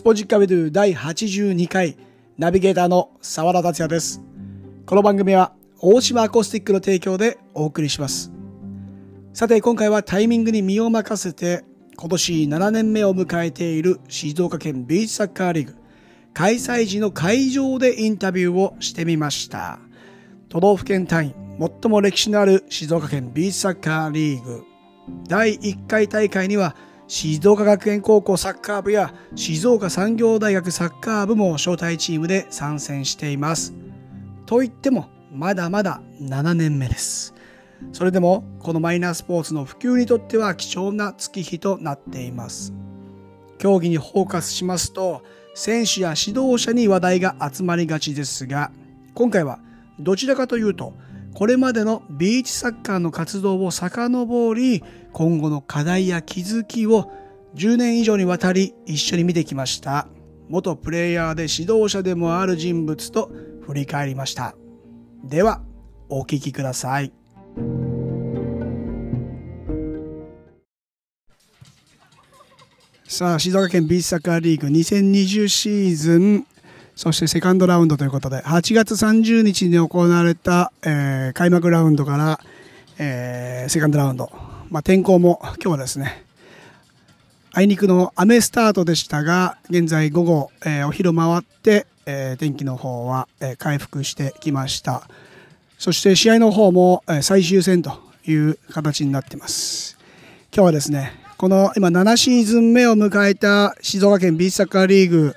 スポジッカビドゥ第82回ナビゲーターの沢田達也です。この番組は大島アコースティックの提供でお送りします。さて今回はタイミングに身を任せて今年7年目を迎えている静岡県ビーチサッカーリーグ開催時の会場でインタビューをしてみました。都道府県単位最も歴史のある静岡県ビーチサッカーリーグ第1回大会には静岡学園高校サッカー部や静岡産業大学サッカー部も招待チームで参戦しています。といってもまだまだ7年目です。それでもこのマイナースポーツの普及にとっては貴重な月日となっています。競技にフォーカスしますと選手や指導者に話題が集まりがちですが今回はどちらかというとこれまでのビーチサッカーの活動を遡り今後の課題や気づきを10年以上にわたり一緒に見てきました。元プレイヤーで指導者でもある人物と振り返りました。ではお聞きください。さあ静岡県ビーチサッカーリーグ2020シーズンそしてセカンドラウンドということで8月30日に行われた、えー開幕ラウンドから、えーセカンドラウンド、まあ、天候も今日はですねあいにくの雨スタートでしたが現在午後、えーお昼回って、えー天気の方は、えー回復してきました。そして試合の方も、えー最終戦という形になっています。今日はですねこの今7シーズン目を迎えた静岡県ビーチサッカーリーグ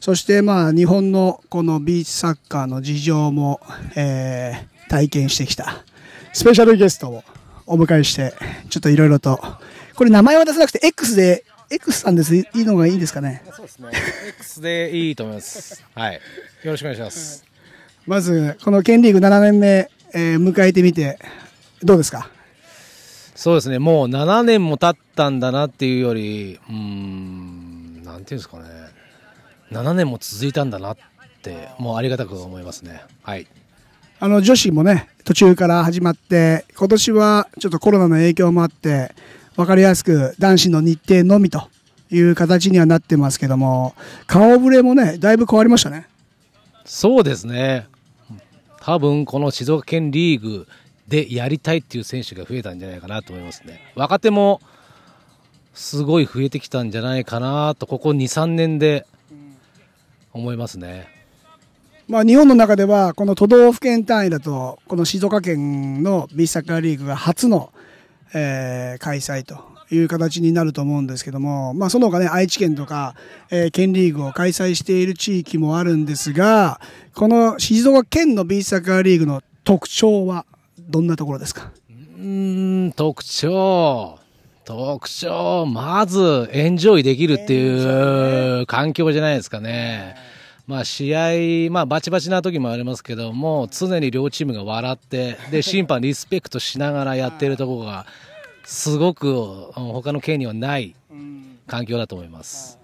そしてまあ日本のこのビーチサッカーの事情も、えー体験してきたスペシャルゲストをお迎えしてちょっといろいろとこれ名前は出さなくて X で X さんですいいのがいいですかね？そうですね。X でいいと思います。はい。よろしくお願いします。まずこの県リーグ7年目、えー迎えてみてどうですか？そうですね。もう7年も経ったんだなっていうより、うーん、なんていうんですかね。7年も続いたんだなって、もうありがたく思いますね。はい。あの女子もね途中から始まって今年はちょっとコロナの影響もあって分かりやすく男子の日程のみという形にはなってますけども顔ぶれもねだいぶ変わりましたねそうですね。多分この静岡県リーグでやりたいっていう選手が増えたんじゃないかなと思いますね。若手もすごい増えてきたんじゃないかなと、ここ2、3年で思いますね。まあ日本の中ではこの都道府県単位だとこの静岡県のビーチサッカーリーグが初の、えー開催という形になると思うんですけども、まあ、その他ね愛知県とか、えー県リーグを開催している地域もあるんですがこの静岡県のビーチサッカーリーグの特徴はどんなところですか？うーん、特徴。特徴。まず、エンジョイできるっていう環境じゃないですかね。まあ、試合、まあ、バチバチな時もありますけども、常に両チームが笑って、で、審判リスペクトしながらやってるところが、すごく、うん他の県にはない環境だと思います。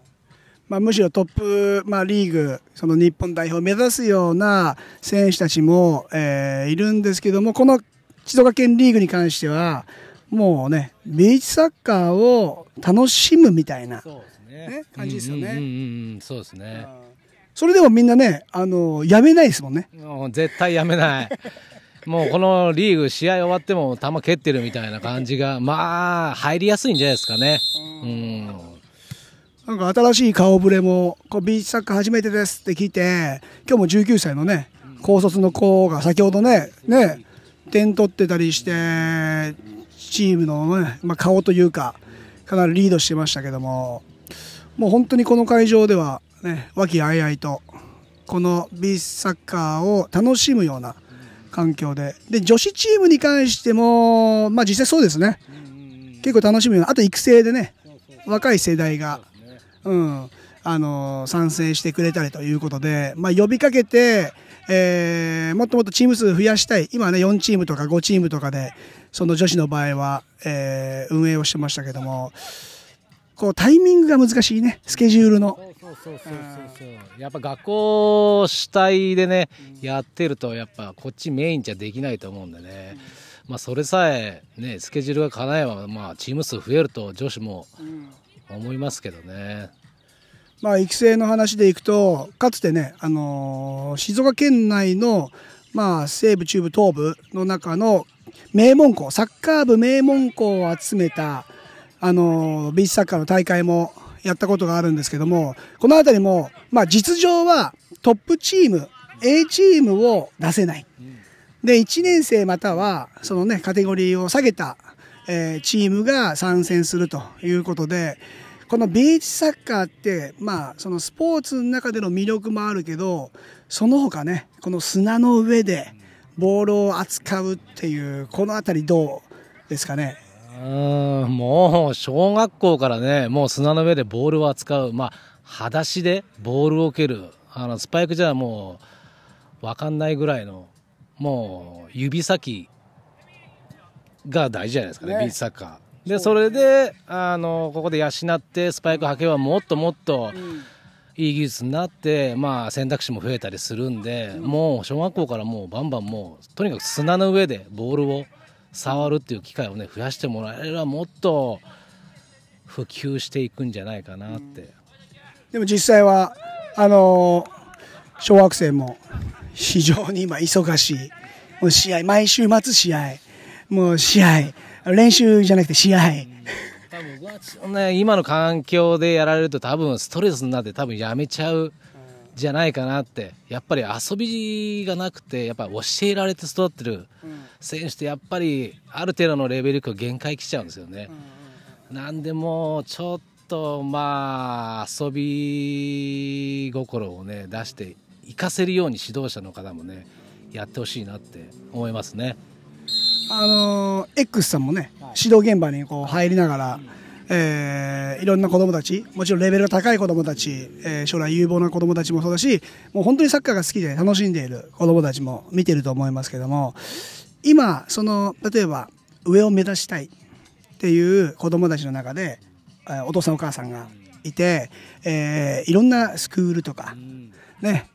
まあ、むしろトップ、まあ、リーグその日本代表を目指すような選手たちも、えーいるんですけどもこの静岡県リーグに関してはもうねビーチサッカーを楽しむみたいな。そうですね。感じですよね。うんうんうんうん、そうですね。それでもみんなねあのやめないですもんね。もう絶対やめない。もうこのリーグ試合終わっても球蹴ってるみたいな感じが、まあ、入りやすいんじゃないですかね。うん。なんか新しい顔ぶれもこうビーチサッカー初めてですって聞いて今日も19歳のね高卒の子が先ほどねね点取ってたりしてチームの、ねまあ、顔というかかなりリードしてましたけどももう本当にこの会場ではね和気あいあいとこのビーチサッカーを楽しむような環境でで女子チームに関してもまあ実際そうですね。結構楽しむようなあと育成でね若い世代がうん、あの賛成してくれたりということで、まあ、呼びかけて、えーもっともっとチーム数増やしたい。今はね4チームとか5チームとかでその女子の場合は、えー運営をしてましたけどもこうタイミングが難しいねスケジュールの。やっぱ学校主体でね、やってると、やっぱこっちメインじゃできないと思うんでね。まあ、それさえ、ね、スケジュールが叶えば、まあ、チーム数増えると女子も思いますけどね。まあ、育成の話でいくとかつてね、あのー静岡県内の、まあ、西部中部東部の中の名門校サッカー部名門校を集めた、あのビーチサッカーの大会もやったことがあるんですけどもこの辺りも、まあ、実情はトップチーム A チームを出せない。で1年生またはそのねカテゴリーを下げた、えーチームが参戦するということでこのビーチサッカーってまあそのスポーツの中での魅力もあるけどその他ねこの砂の上でボールを扱うっていうこの辺りどうですかね？うーんもう小学校からねもう砂の上でボールを扱うまあ裸足でボールを蹴るあのスパイクじゃもう分かんないぐらいのもう指先が大事じゃないですかねね。ビーチサッカー。でそれであのここで養ってスパイク履けばもっともっといい技術になって、まあ、選択肢も増えたりするんで、もう小学校からもうバンバンもうとにかく砂の上でボールを触るっていう機会をね増やしてもらえればもっと普及していくんじゃないかなって、でも実際はあのー小学生も非常に今忙しい。もう試合毎週末試合。もう試合練習じゃなくて試合。多分ね、今の環境でやられると多分ストレスになって多分やめちゃうじゃないかなってやっぱり遊びがなくてやっぱ教えられて育ってる選手ってやっぱりある程度のレベルが限界来ちゃうんですよね。なんでもちょっとまあ遊び心をね出して活かせるように指導者の方もねやってほしいなって思いますね。あのー X さんもね、指導現場にこう入りながら、えーいろんな子供たち、もちろんレベルが高い子供たち、えー将来有望な子供たちもそうだし、もう本当にサッカーが好きで楽しんでいる子供たちも見てると思いますけども、今、その、例えば上を目指したいっていう子供たちの中で、えーお父さんお母さんがいて、えーいろんなスクールとか、ね、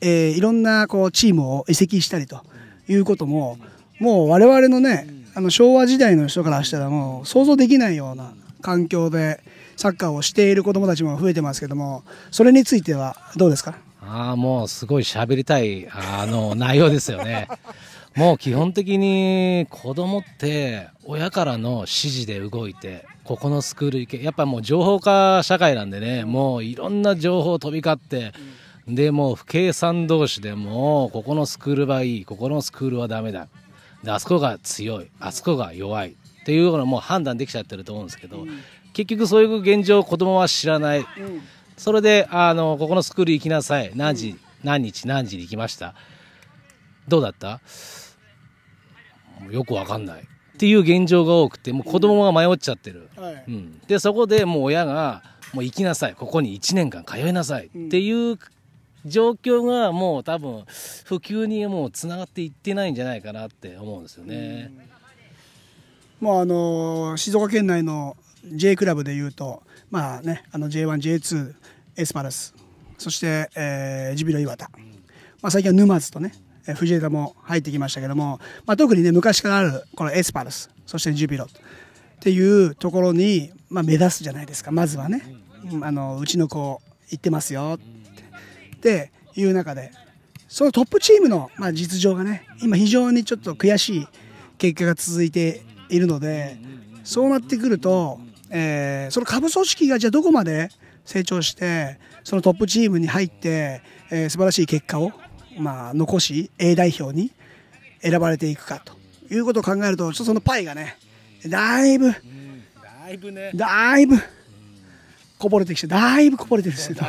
えーいろんなこうチームを移籍したりということも、もう我々のね、あの昭和時代の人からしたらもう想像できないような環境でサッカーをしている子どもたちも増えてますけども、それについてはどうですか？ああ、もうすごい喋りたい、あの、内容ですよね。もう基本的に子供って親からの指示で動いて、ここのスクール行け。やっぱもう情報化社会なんでね、もういろんな情報飛び交って、で、もう不計算同士でもうここのスクールはいい、ここのスクールはダメだ。で、あそこが強い、あそこが弱い。っていうのをもう判断できちゃってると思うんですけど、結局そういう現状を子供は知らない。それで、あの、ここのスクール行きなさい。何時、何日、何時に行きました？どうだった？よくわかんない。っていう現状が多くて、もう子供が迷っちゃってる。はいうん。で、そこでもう親が、もう行きなさい。ここに1年間通いなさい。っていう状況がもう多分、普及にもうつながっていってないんじゃないかなって思うんですよね。もうあの静岡県内の J クラブでいうと、まあね、あの J1、J2、エスパルス、そして、えージュビロ磐田、まあ、最近は沼津とね、藤枝も入ってきましたけども、まあ、特にね、昔からあるこのエスパルス、そしてジュビロっていうところに、まあ、目指すじゃないですか、まずはね、あのうちの子行ってますよ。っていう中で、そのトップチームの、まあ、実情がね、今非常にちょっと悔しい結果が続いているので、そうなってくると、えーその下部組織がじゃあどこまで成長して、そのトップチームに入って、えー素晴らしい結果を、まあ、残し、A 代表に選ばれていくかということを考えると、ちょっとそのパイがね、だいぶ、だいぶね。だいぶ、こぼれてきて、だいぶこぼれてるんですけど。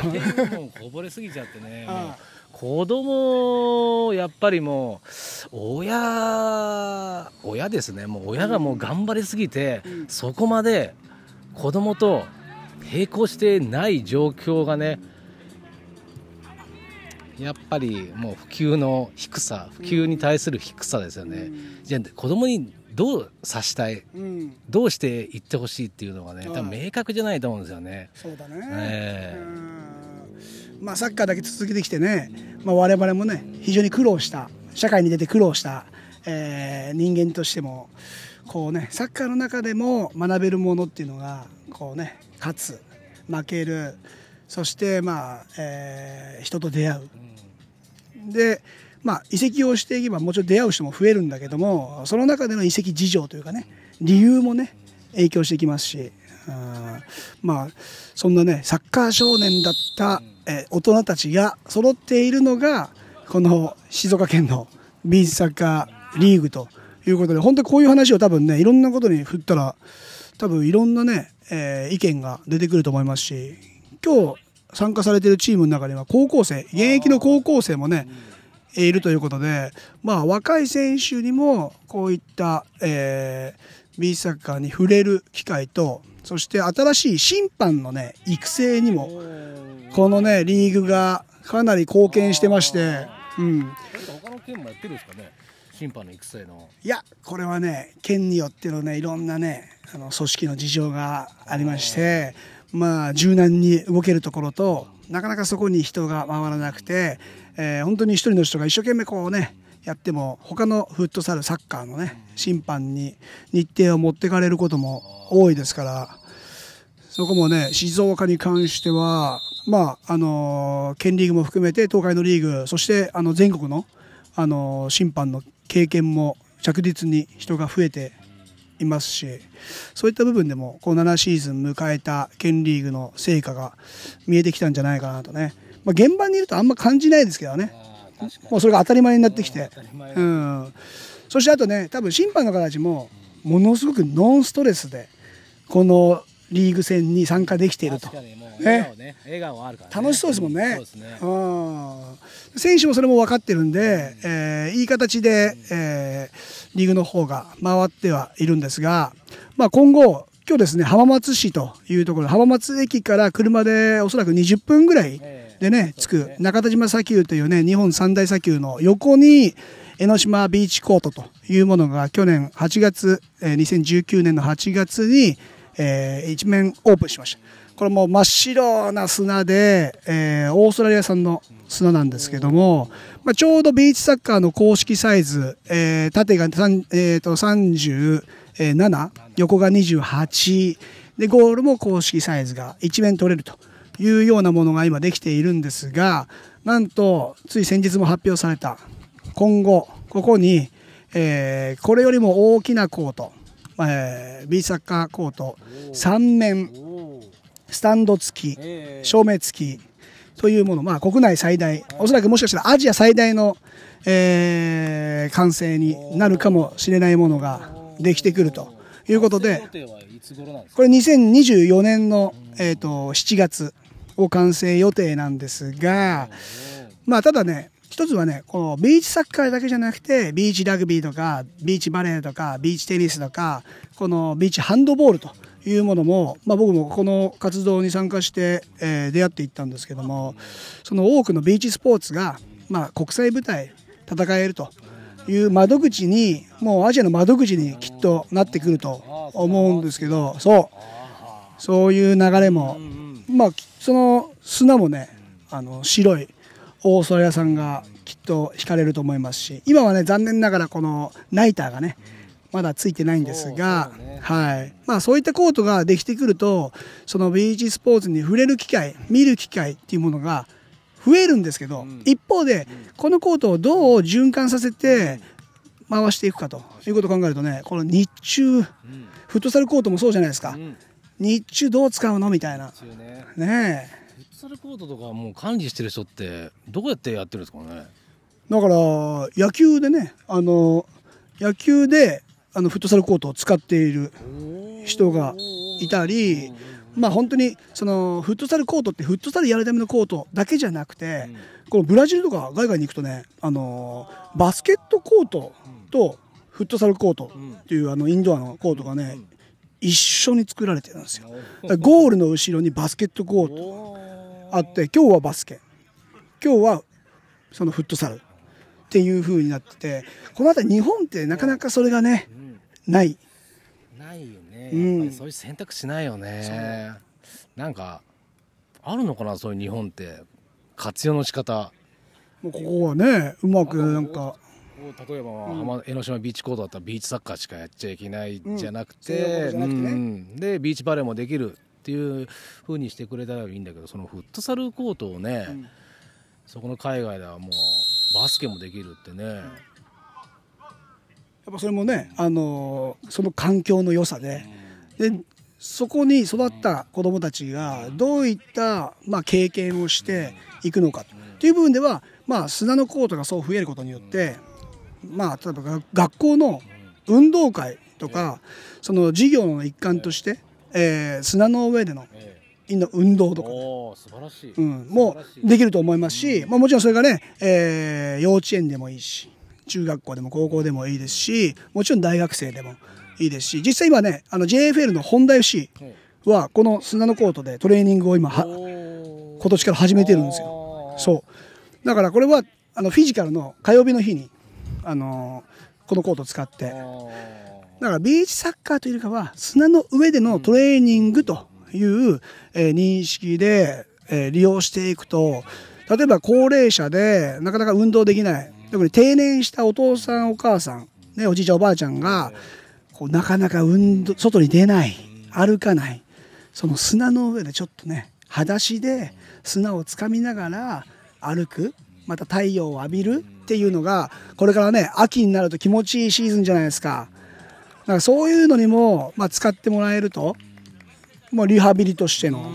もうこぼれすぎちゃってね。子供やっぱりもう親親ですね。もう親がもう頑張りすぎて、そこまで子供と並行してない状況がねやっぱりもう普及の低さ普及に対する低さですよね、じゃあ子供にどうさしたいうん、どうしていってほしいっていうのがね多分明確じゃないと思うんですよね。そうだね。ええ。うん。まあ、サッカーだけ続けてきてね、まあ、我々もね非常に苦労した社会に出て苦労した、えー人間としてもこうねサッカーの中でも学べるものっていうのがこうね勝つ負けるそしてまあ、えー人と出会う。でまあ移籍をしていけばもちろん出会う人も増えるんだけどもその中での移籍事情というかね理由もね影響してきますしあまあそんなねサッカー少年だった、えー大人たちが揃っているのがこの静岡県のビーチサッカーリーグということで本当にこういう話を多分ねいろんなことに振ったら多分いろんなね、えー意見が出てくると思いますし今日参加されているチームの中には高校生現役の高校生もねいるということで、まあ、若い選手にもこういった、えー、ビーチサッカーに触れる機会とそして新しい審判のね育成にもこのねリーグがかなり貢献してまして、うん、他の県もやってるんですかね？審判の育成の。いやこれはね県によってのねいろんなねあの組織の事情がありましてまあ柔軟に動けるところとなかなかそこに人が回らなくて、えー本当に一人の人が一生懸命こうねやっても他のフットサルサッカーのね審判に日程を持ってかれることも多いですからそこもね静岡に関してはまああの県リーグも含めて東海のリーグそしてあの全国のあの審判の経験も着実に人が増えていますしそういった部分でもこう7シーズン迎えた県リーグの成果が見えてきたんじゃないかなとね、まあ、現場にいるとあんま感じないですけどね。もうそれが当たり前になってきて、うん、そしてあとね多分審判の方たちもものすごくノンストレスでこのリーグ戦に参加できていると。楽しそうですもんね。そうですね。うん。選手もそれも分かってるんで、えーいい形で、えーリーグの方が回ってはいるんですが、まあ、今後今日ですね浜松市というところ浜松駅から車でおそらく20分ぐらいでね着く中田島砂丘というね日本三大砂丘の横に江ノ島ビーチコートというものが去年8月、えー2019年の8月に、えー一面オープンしました。これも真っ白な砂で、えーオーストラリア産の砂なんですけども、まあ、ちょうどビーチサッカーの公式サイズ、えー縦が3、えーと37、横が28、で、ゴールも公式サイズが一面取れるというようなものが今できているんですが、なんと、つい先日も発表された、今後、ここに、えーこれよりも大きなコート、えービーチサッカーコート3面、スタンド付き、照明付きというもの、まあ、国内最大、おそらくもしかしたらアジア最大の、えー完成になるかもしれないものができてくるということでこれ2024年の、えー、と7月を完成予定なんですが、まあただね、一つはね、このビーチサッカーだけじゃなくて、ビーチラグビーとか、ビーチバレーとか、ビーチテニスとか、このビーチハンドボールというものも、まあ僕もこの活動に参加して、えー出会っていったんですけども、その多くのビーチスポーツが、まあ国際舞台戦えるという窓口に、もうアジアの窓口にきっとなってくると思うんですけど、そう。そういう流れも、まあ、その砂もね、あの白いオーストラリア産がきっと引かれると思いますし、今はね、残念ながらこのナイターがね、まだついてないんですが、はい。まあそういったコートができてくると、そのビーチスポーツに触れる機会、見る機会っていうものが増えるんですけど、一方で、このコートをどう循環させて回していくかということを考えるとね、この日中、フットサルコートもそうじゃないですか。うん日中どう使うの？みたいな。ね。ねえ。フットサルコートとかもう管理してる人ってどうやってやってるんですかね？だから、野球でね、あの、野球で、あの、フットサルコートを使っている人がいたり、まあ本当に、その、フットサルコートってフットサルやるためのコートだけじゃなくて、このブラジルとか海外に行くとね、あの、バスケットコートとフットサルコートっていうあの、インドアのコートがね、一緒に作られてるんですよ。ゴールの後ろにバスケットコートあって今日はバスケ。今日はそのフットサル。っていう風になっててこの辺り日本ってなかなかそれがねない。ないよね、そういう選択肢ないよね。なんかあるのかなそういう日本って。活用の仕方。もうここはねうまくなんか例えば、まあ浜江ノ島ビーチコートだったらビーチサッカーしかやっちゃいけないじゃなくて,、でビーチバレーもできるっていうふうにしてくれたらいいんだけどそのフットサルコートをね、うんそこの海外ではもうバスケもできるってね、やっぱそれもね、あのーその環境の良さで。でそこに育った子どもたちがどういった、まあ、経験をしていくのかという部分では、まあ、砂のコートがそう増えることによって、まあ、例えばが学校の運動会とかその授業の一環として、えー砂の上でのえの運動とか、おお素晴らしい、うん、もうできると思いますし、まあ、もちろんそれがね、えー幼稚園でもいいし中学校でも高校でもいいですしもちろん大学生でもいいですし実際今ねあの JFL の本田 FC えはこの砂のコートでトレーニングを今はお今年から始めてるんですよ。そう。だからこれはあのフィジカルの火曜日の日に、あのーこのコートを使って。だからビーチサッカーというよりかは砂の上でのトレーニングという、えー認識で、えー利用していくと例えば高齢者でなかなか運動できない。特に定年したお父さんお母さん、ね、おじいちゃんおばあちゃんがこうなかなか運動外に出ない。歩かない。その砂の上でちょっとね裸足で砂をつかみながら歩くまた太陽を浴びるっていうのがこれからね秋になると気持ちいいシーズンじゃないですかだからそういうのにも、まあ、使ってもらえるともうリハビリとしての、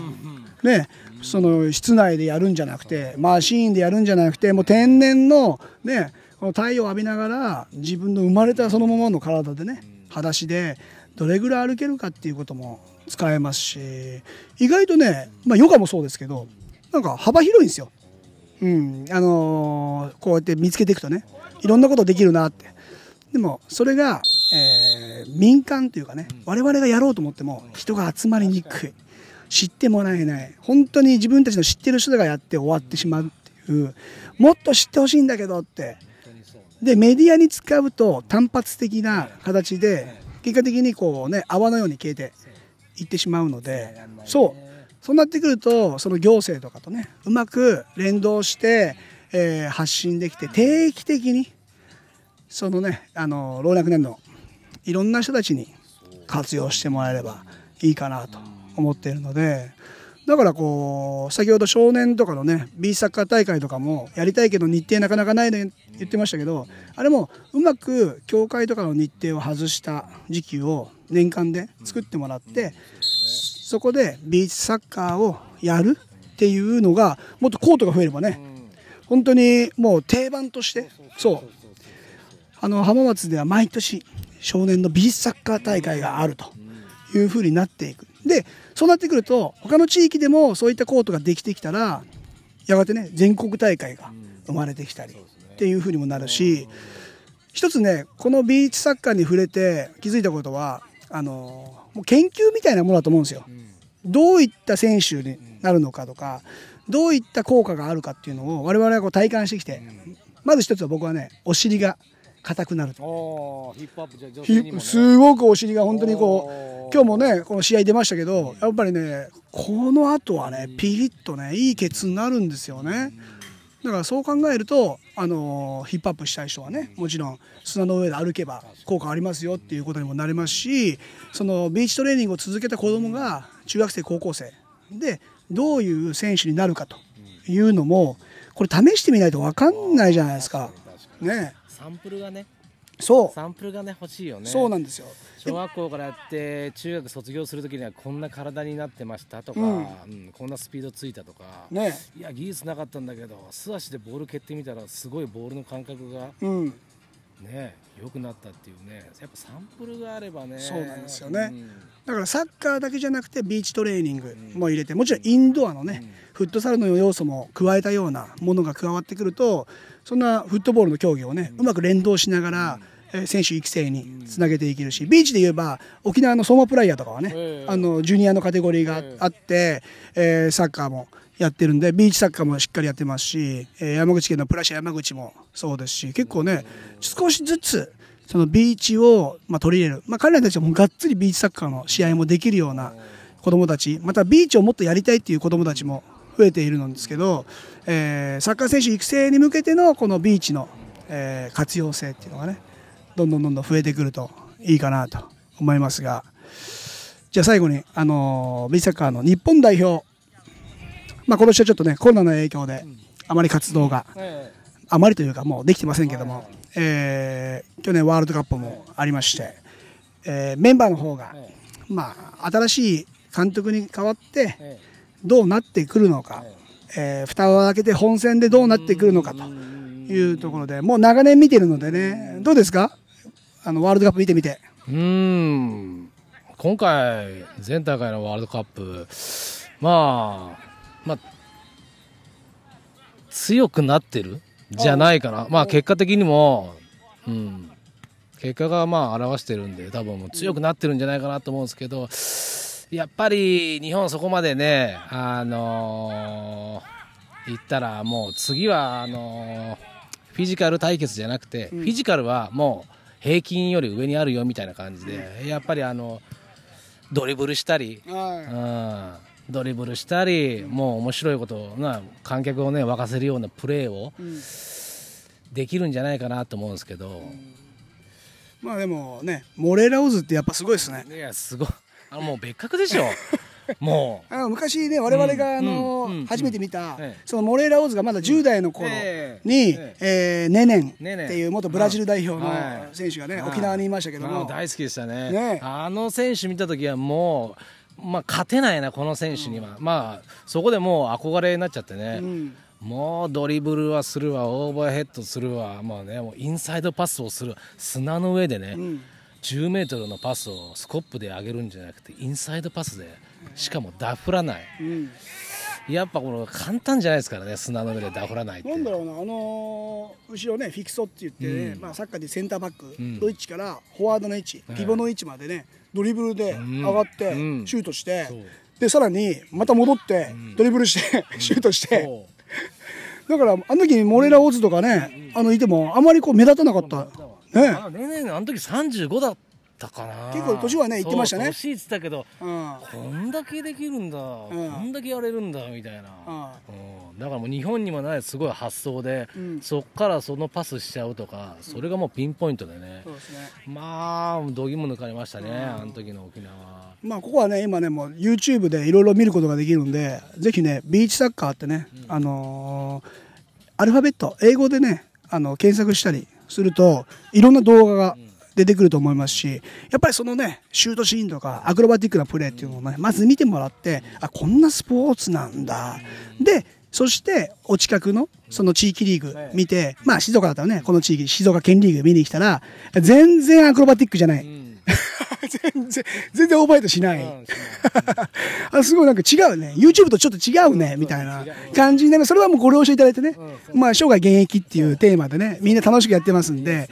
ね、その室内でやるんじゃなくてマシーンでやるんじゃなくてもう天然の,、ね、この太陽を浴びながら自分の生まれたそのままの体でね裸足でどれぐらい歩けるかっていうことも使えますし意外とね、まあ、ヨガもそうですけどなんか幅広いんですよ。うん。あのーこうやって見つけていくとねいろんなことできるなって。でもそれが、えー民間というかね我々がやろうと思っても人が集まりにくい。知ってもらえない。本当に自分たちの知ってる人がやって終わってしまうっていう。もっと知ってほしいんだけどって。でメディアに使うと単発的な形で結果的にこうね泡のように消えていってしまうので。そう。そうなってくるとその行政とかとねうまく連動して、えー発信できて定期的にそのねあの老若年のいろんな人たちに活用してもらえればいいかなと思っているのでだからこう先ほど少年とかのね B サッカー大会とかもやりたいけど日程なかなかないの言ってましたけどあれもうまく協会とかの日程を外した時期を年間で作ってもらってそこでビーチサッカーをやるっていうのがもっとコートが増えればね本当にもう定番としてそう。あの浜松では毎年少年のビーチサッカー大会があるというふうになっていく。でそうなってくると他の地域でもそういったコートができてきたらやがてね全国大会が生まれてきたりっていうふうにもなるし一つねこのビーチサッカーに触れて気づいたことはあのもう研究みたいなものだと思うんですよ。どういった選手になるのかとかどういった効果があるかっていうのを我々はこう体感してきてまず一つは僕はねお尻が硬くなると。ヒップアップじゃ女ひ性にもね。すごくお尻が本当にこう今日もねこの試合出ましたけどやっぱりねこの後はねピリッとねいいケツになるんですよね。だからそう考えるとあのヒップアップしたい人はねもちろん砂の上で歩けば効果ありますよっていうことにもなりますしそのビーチトレーニングを続けた子供が中学生高校生。でどういう選手になるかというのもこれ試してみないと分かんないじゃないですか。ね。サンプルがねそう。サンプルがね欲しいよね。そうなんですよ。小学校からやって中学卒業するときにはこんな体になってましたとか、うん。うんこんなスピードついたとか、ね。いや技術なかったんだけど素足でボール蹴ってみたらすごいボールの感覚がうん。ね良くなったっていうね。やっぱサンプルがあればね。そうなんですよね。うん。だからサッカーだけじゃなくてビーチトレーニングも入れてもちろんインドアのねフットサルの要素も加えたようなものが加わってくるとそんなフットボールの競技をねうまく連動しながらえー選手育成につなげていけるしビーチで言えば沖縄の相馬プライヤーとかはねええあのジュニアのカテゴリーがあってえーサッカーもやってるんでビーチサッカーもしっかりやってますしえー山口県のプラシャ山口もそうですし結構ね少しずつそのビーチを、まあ、取り入れる、まあ、彼らたちはもうがっつりビーチサッカーの試合もできるような子どもたちまたビーチをもっとやりたいっていう子どもたちも増えているんですけど、えーサッカー選手育成に向けてのこのビーチの、えー活用性っていうのがねどんどんどんどん増えてくるといいかなと思いますがじゃあ最後に、あのービーチサッカーの日本代表、まあ、今年はちょっとねコロナの影響であまり活動が、あまりというかもうできてませんけども、えー去年ワールドカップもありまして、えーメンバーの方が、まあ、新しい監督に代わってどうなってくるのか、えー蓋を開けて本戦でどうなってくるのかというところで。もう長年見てるのでね。どうですか？あのワールドカップ見てみて。うーん。今回、前大会のワールドカップ、まあ、まあ、強くなってる？じゃないかな、まあ、結果的にも、うん、結果がまあ表してるんで、多分もう強くなってるんじゃないかなと思うんですけど、やっぱり日本、そこまでね、あのー言ったら、もう次はあのーフィジカル対決じゃなくて、フィジカルはもう平均より上にあるよみたいな感じで、やっぱりあのドリブルしたり、うん、ドリブルしたり、もう面白いことをな観客をね沸かせるようなプレーをできるんじゃないかなと思うんですけど、まあでもね、モレーラオズってやっぱすごいですね。いやすごいあのもう別格でしょ。もう。あの昔ね、我々があうん。のうん。初めて見たええ、そのモレーラオズがまだ10代の頃ええ。にえ、え。ーネネンっていう元ブラジル代表のはい。選手がね、はい。沖縄にいましたけども、あ大好きでしたね。ね。あの選手見た時はもう、まあ、勝てないなこの選手には、まあそこでもう憧れになっちゃってね、うん。もうドリブルはするわ。オーバーヘッドするわ。もうねもうインサイドパスをする。砂の上でね、ん10メートルのパスをスコップで上げるんじゃなくてインサイドパスでしかもダフらない。うん。やっぱこの簡単じゃないですからね砂の上でダフらないって。なんだろうな、あのー後ろね、フィクソって言ってね、うん。まあ、サッカーでセンターバックん。の位置からフォワードの位置、ピボの位置までね、ドリブルでん。上がって、うん。シュートしてでさらにまた戻って、ドリブルして、シュートして、だから、あの時にモレラオズとかね、あのいても、あまりこう目立たなかった。ね。あねねねあの時35だったかな。結構年はね言ってましたね。年言ってたけどうん。こんだけできるんだ、こんだけやれるんだみたいな、うん、だからもう日本にもないすごい発想で、うん。そっからそのパスしちゃうとかそれがもうピンポイントでね、そうですね。まあどぎも抜かれましたね、あの時の沖縄。まあ、ここはね、今ね、もう YouTube でいろいろ見ることができるんで、ぜひね、ビーチサッカーってね、あのーアルファベット、英語でね、あの、検索したりすると、いろんな動画が出てくると思いますし、やっぱりそのね、シュートシーンとか、アクロバティックなプレーっていうのをね、まず見てもらって、あ、こんなスポーツなんだ。で、そして、お近くの、その地域リーグ見て、まあ、静岡だったらね、この地域、静岡県リーグ見に来たら、全然アクロバティックじゃない。全然、全然オーバーヘッドしない。あすごいなんか違うね。YouTube とちょっと違うね、みたいな感じになる。それはもうご了承いただいてね。まあ、生涯現役っていうテーマでね、みんな楽しくやってますんで、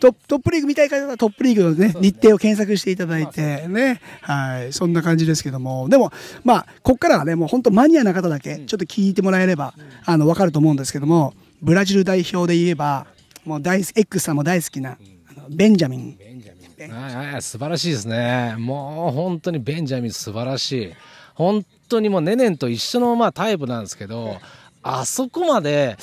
トップリーグ見たい方はトップリーグのね、日程を検索していただいてね。はい。そんな感じですけども。でも、まあ、こっからはね、もう本当マニアな方だけ、ちょっと聞いてもらえれば、あの、わかると思うんですけども、ブラジル代表で言えば、もう大 X さんも大好きな、ベンジャミン。はいはい素晴らしいですね。もう本当にベンジャミン素晴らしい。本当にもうネネンと一緒のまあタイプなんですけどあそこまで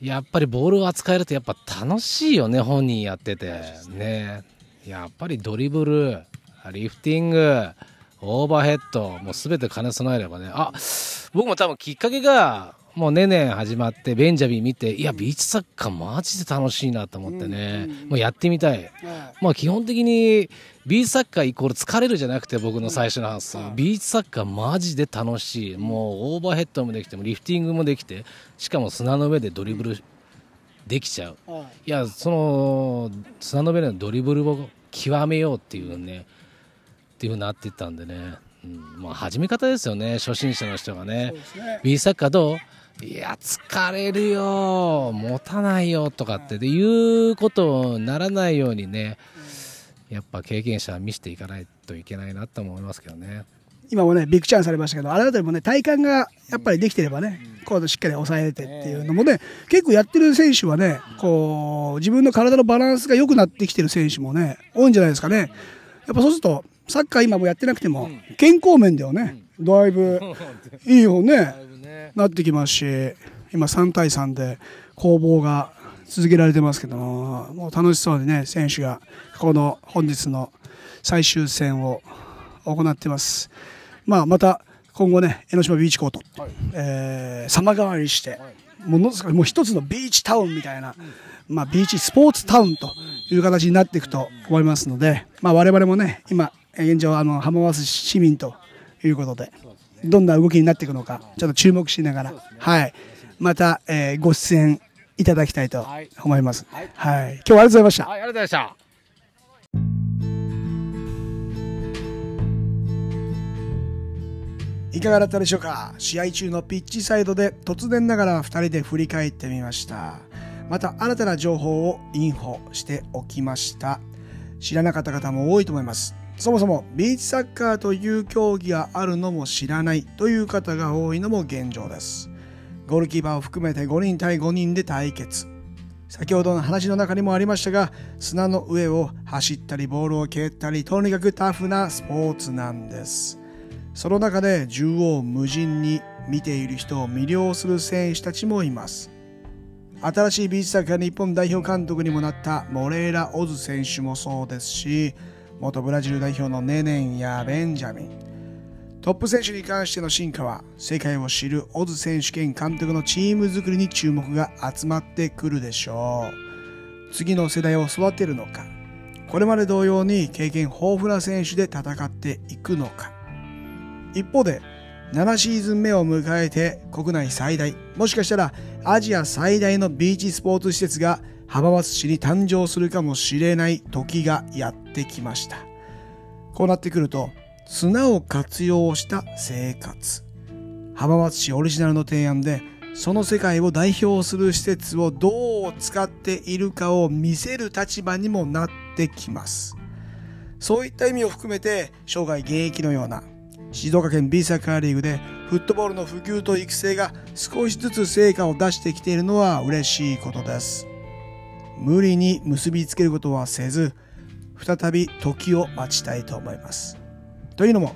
やっぱりボールを扱えるとやっぱ楽しいよね本人やってて。ね。やっぱりドリブルリフティングオーバーヘッドもう全て兼ね備えればね。あ僕も多分きっかけがもうねね始まってベンジャミン見ていやビーチサッカーマジで楽しいなと思ってね、もうやってみたい、まあ基本的にビーチサッカーイコール疲れるじゃなくて僕の最初の発想、ビーチサッカーマジで楽しい。もうオーバーヘッドもできてもリフティングもできてしかも砂の上でドリブルできちゃう、いやその砂の上でのドリブルを極めようっていうねっていうふうになっていったんでね、うん、まあ始め方ですよね初心者の人がね。ビーチサッカーどう？いや疲れるよ。持たないよとかってでいうことにならないようにねやっぱ経験者は見せていかないといけないなと思いますけどね。今もね、ビッグチャンスされましたけど、あれだともね、体幹がやっぱりできてればね、コードしっかり抑えれてっていうのもね、結構やってる選手はね、こう、自分の体のバランスが良くなってきてる選手もね、多いんじゃないですかね。やっぱそうすると、サッカー今もやってなくても、健康面ではね、だいぶ いい方ね、なってきますし、今3対3で攻防が続けられてますけども、もう楽しそうにね、選手がこの本日の最終戦を行ってます。まあ、また今後ね、江ノ島ビーチコート、えー様変わりして、ものすごいもう一つのビーチタウンみたいな、まあ、ビーチスポーツタウンという形になっていくと思いますので、まあ、我々もね、今、現状、あの浜松市市民ということで、どんな動きになっていくのか、ちょっと注目しながら、はい、また、えーご出演いただきたいと思います。はい、今日はありがとうございました。はい、ありがとうございました。いかがだったでしょうか？試合中のピッチサイドで突然ながら2人で振り返ってみました。また新たな情報をインフォしておきました。知らなかった方も多いと思いますそもそもビーチサッカーという競技があるのも知らないという方が多いのも現状です。ゴールキーパーを含めて5人対5人で対決。先ほどの話の中にもありましたが砂の上を走ったりボールを蹴ったりとにかくタフなスポーツなんです。その中で縦横無尽に見ている人を魅了する選手たちもいます。新しいビーチサッカー日本代表監督にもなったモレーラ・オズ選手もそうですし元ブラジル代表のネネンやベンジャミン。トップ選手に関しての進化は世界を知るオズ選手兼監督のチーム作りに注目が集まってくるでしょう。次の世代を育てるのか。これまで同様に経験豊富な選手で戦っていくのか。一方で7シーズン目を迎えて国内最大もしかしたらアジア最大のビーチスポーツ施設が浜松市に誕生するかもしれない時がやってきました。こうなってくると砂を活用した生活。浜松市オリジナルの提案でその世界を代表する施設をどう使っているかを見せる立場にもなってきます。そういった意味を含めて生涯現役のような静岡県 B サッカーリーグでフットボールの普及と育成が少しずつ成果を出してきているのは嬉しいことです。無理に結びつけることはせず再び時を待ちたいと思いますというのも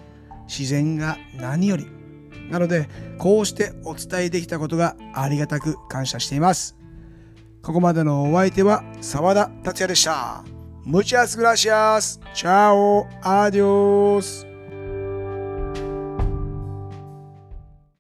自然が何よりなのでこうしてお伝えできたことがありがたく感謝していますここまでのお相手は澤田達也でした Muchas gracias. Chao. Adiós.